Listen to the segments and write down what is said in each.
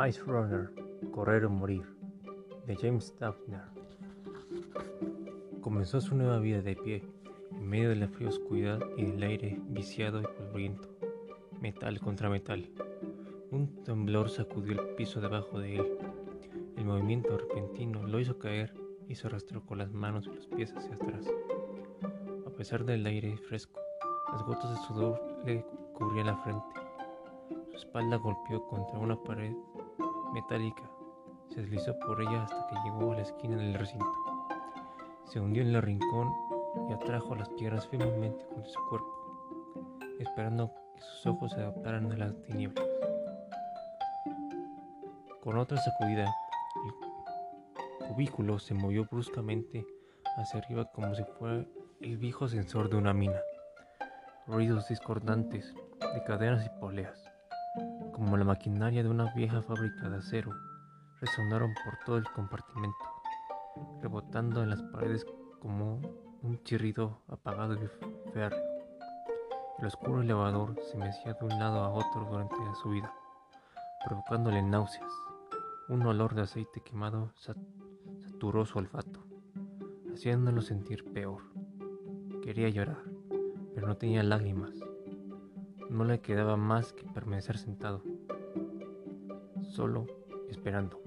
Mice Runner, Correr o Morir, de James Duffner. Comenzó su nueva vida de pie, en medio de la fría oscuridad y del aire viciado y polvoriento, metal contra metal. Un temblor sacudió el piso debajo de él. El movimiento repentino lo hizo caer y se arrastró con las manos y los pies hacia atrás. A pesar del aire fresco, las gotas de sudor le cubrían la frente. Su espalda golpeó contra una pared metálica. Se deslizó por ella hasta que llegó a la esquina del recinto. Se hundió en el rincón y atrajo las piedras firmemente contra su cuerpo, esperando que sus ojos se adaptaran a las tinieblas. Con otra sacudida, el cubículo se movió bruscamente hacia arriba como si fuera el viejo sensor de una mina. Ruidos discordantes de cadenas y poleas como la maquinaria de una vieja fábrica de acero, resonaron por todo el compartimento, rebotando en las paredes como un chirrido apagado y férreo. El oscuro elevador se mecía de un lado a otro durante la subida, provocándole náuseas. Un olor de aceite quemado saturó su olfato, haciéndolo sentir peor. Quería llorar, pero no tenía lágrimas. No le quedaba más que permanecer sentado, solo esperando.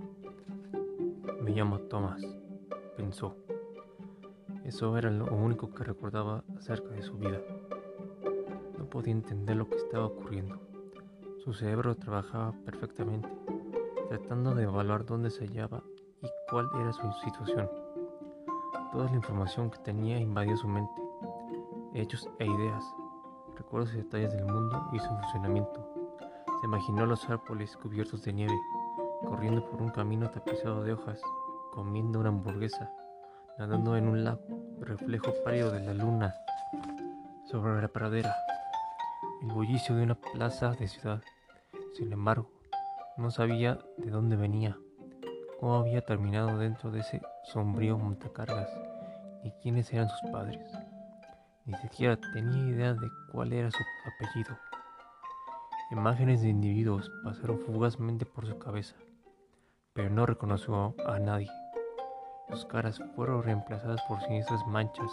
Me llamo Thomas, pensó. Eso era lo único que recordaba acerca de su vida. No podía entender lo que estaba ocurriendo. Su cerebro trabajaba perfectamente, tratando de evaluar dónde se hallaba y cuál era su situación. Toda la información que tenía invadió su mente, hechos e ideas recuerdos y detalles del mundo y su funcionamiento. Se imaginó los árboles cubiertos de nieve, corriendo por un camino tapizado de hojas, comiendo una hamburguesa, nadando en un lago, reflejo pálido de la luna sobre la pradera, el bullicio de una plaza de ciudad. Sin embargo, no sabía de dónde venía, cómo había terminado dentro de ese sombrío montacargas, ni quiénes eran sus padres. Ni siquiera tenía idea de cuál era su apellido. Imágenes de individuos pasaron fugazmente por su cabeza, pero no reconoció a nadie. Sus caras fueron reemplazadas por siniestras manchas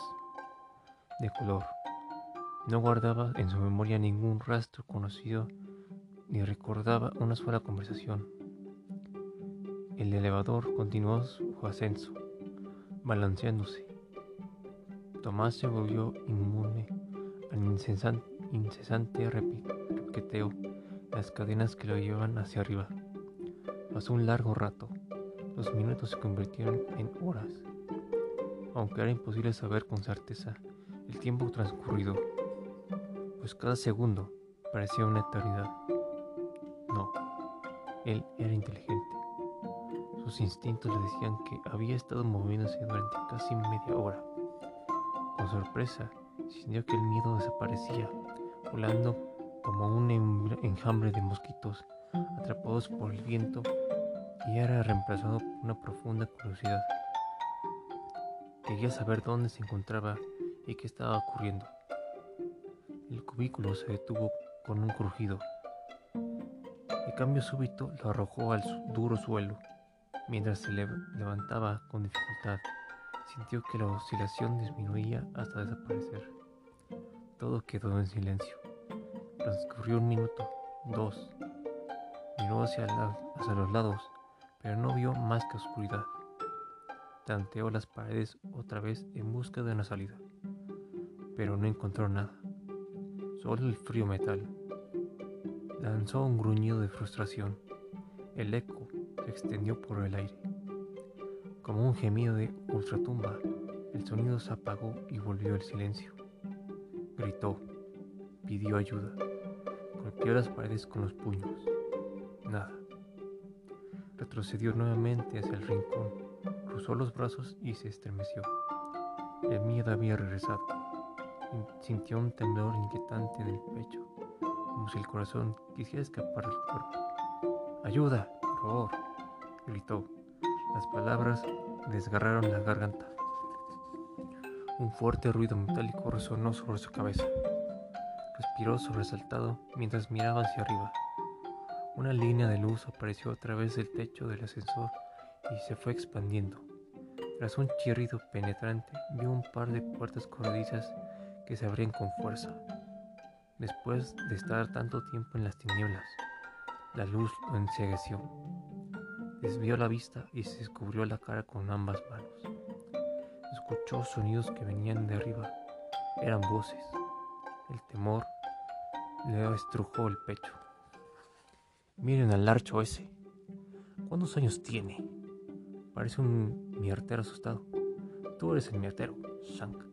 de color. No guardaba en su memoria ningún rastro conocido ni recordaba una sola conversación. El elevador continuó su ascenso, balanceándose Tomás se volvió inmune al incesante repiqueteo las cadenas que lo llevaban hacia arriba. Pasó un largo rato. Los minutos se convirtieron en horas. Aunque era imposible saber con certeza el tiempo transcurrido, pues cada segundo parecía una eternidad. No, él era inteligente. Sus instintos le decían que había estado moviéndose durante casi media hora. Con sorpresa, sintió que el miedo desaparecía, volando como un enjambre de mosquitos atrapados por el viento y era reemplazado por una profunda curiosidad. Quería saber dónde se encontraba y qué estaba ocurriendo. El cubículo se detuvo con un crujido. El cambio súbito lo arrojó al duro suelo, mientras se levantaba con dificultad. Sintió que la oscilación disminuía hasta desaparecer. Todo quedó en silencio. Transcurrió un minuto, dos. Miró hacia, hacia los lados, pero no vio más que oscuridad. Tanteó las paredes otra vez en busca de una salida, pero no encontró nada. Solo el frío metal. Lanzó un gruñido de frustración. El eco se extendió por el aire. Como un gemido de ultratumba, el sonido se apagó y volvió el silencio. Gritó, pidió ayuda, golpeó las paredes con los puños. Nada. Retrocedió nuevamente hacia el rincón, cruzó los brazos y se estremeció. El miedo había regresado. Sintió un temblor inquietante en el pecho, como si el corazón quisiera escapar del cuerpo. ¡Ayuda! ¡Por favor! gritó las palabras desgarraron la garganta. Un fuerte ruido metálico resonó sobre su cabeza. Respiró sobresaltado mientras miraba hacia arriba. Una línea de luz apareció a través del techo del ascensor y se fue expandiendo. Tras un chirrido penetrante, vio un par de puertas corredizas que se abrían con fuerza. Después de estar tanto tiempo en las tinieblas, la luz lo ensegueció. Desvió la vista y se descubrió la cara con ambas manos. Escuchó sonidos que venían de arriba. Eran voces. El temor le estrujó el pecho. Miren al larcho ese. ¿Cuántos años tiene? Parece un miartero asustado. Tú eres el miartero, Shank.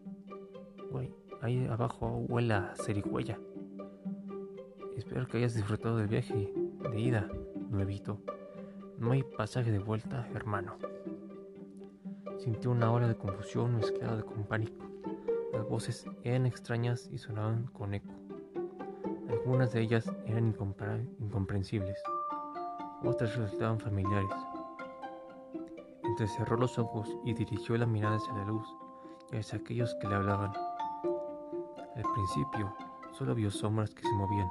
Güey, ahí abajo huele a cerigüeya. Espero que hayas disfrutado del viaje de ida, nuevito. No hay pasaje de vuelta, hermano. Sintió una ola de confusión mezclada con pánico. Las voces eran extrañas y sonaban con eco. Algunas de ellas eran incomprensibles, otras resultaban familiares. Entrecerró los ojos y dirigió la mirada hacia la luz y hacia aquellos que le hablaban. Al principio solo vio sombras que se movían,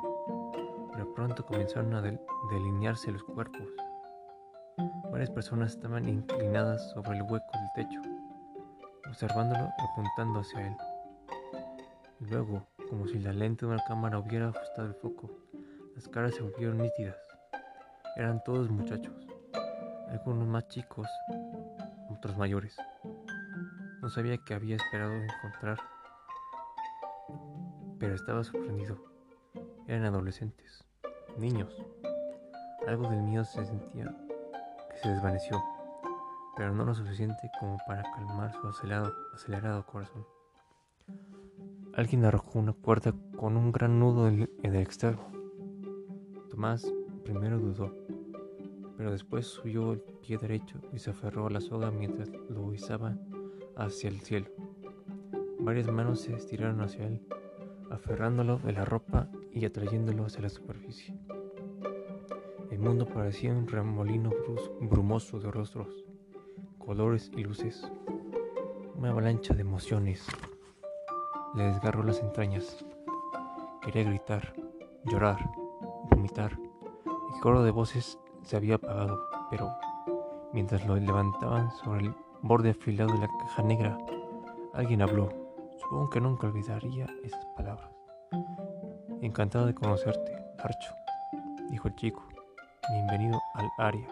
pero pronto comenzaron a delinearse los cuerpos. Varias personas estaban inclinadas sobre el hueco del techo, observándolo y apuntando hacia él. Luego como si la lente de una cámara hubiera ajustado el foco. Las caras se volvieron nítidas. Eran todos muchachos, algunos más chicos, otros mayores. No sabía qué había esperado encontrar, pero estaba sorprendido. Eran adolescentes, niños. Algo del miedo se sentía se desvaneció, pero no lo suficiente como para calmar su acelerado, corazón. Alguien arrojó una puerta con un gran nudo en el extremo. Tomás primero dudó, pero después subió el pie derecho y se aferró a la soga mientras lo izaba hacia el cielo. Varias manos se estiraron hacia él, aferrándolo de la ropa y atrayéndolo hacia la superficie. Mundo parecía un remolino brumoso de rostros, colores y luces, una avalancha de emociones le desgarró las entrañas. Quería gritar, llorar, vomitar. El coro de voces se había apagado, pero mientras lo levantaban sobre el borde afilado de la caja negra, alguien habló. Supongo que nunca olvidaría esas palabras. Encantado de conocerte, Archo, dijo el chico. Bienvenido al área.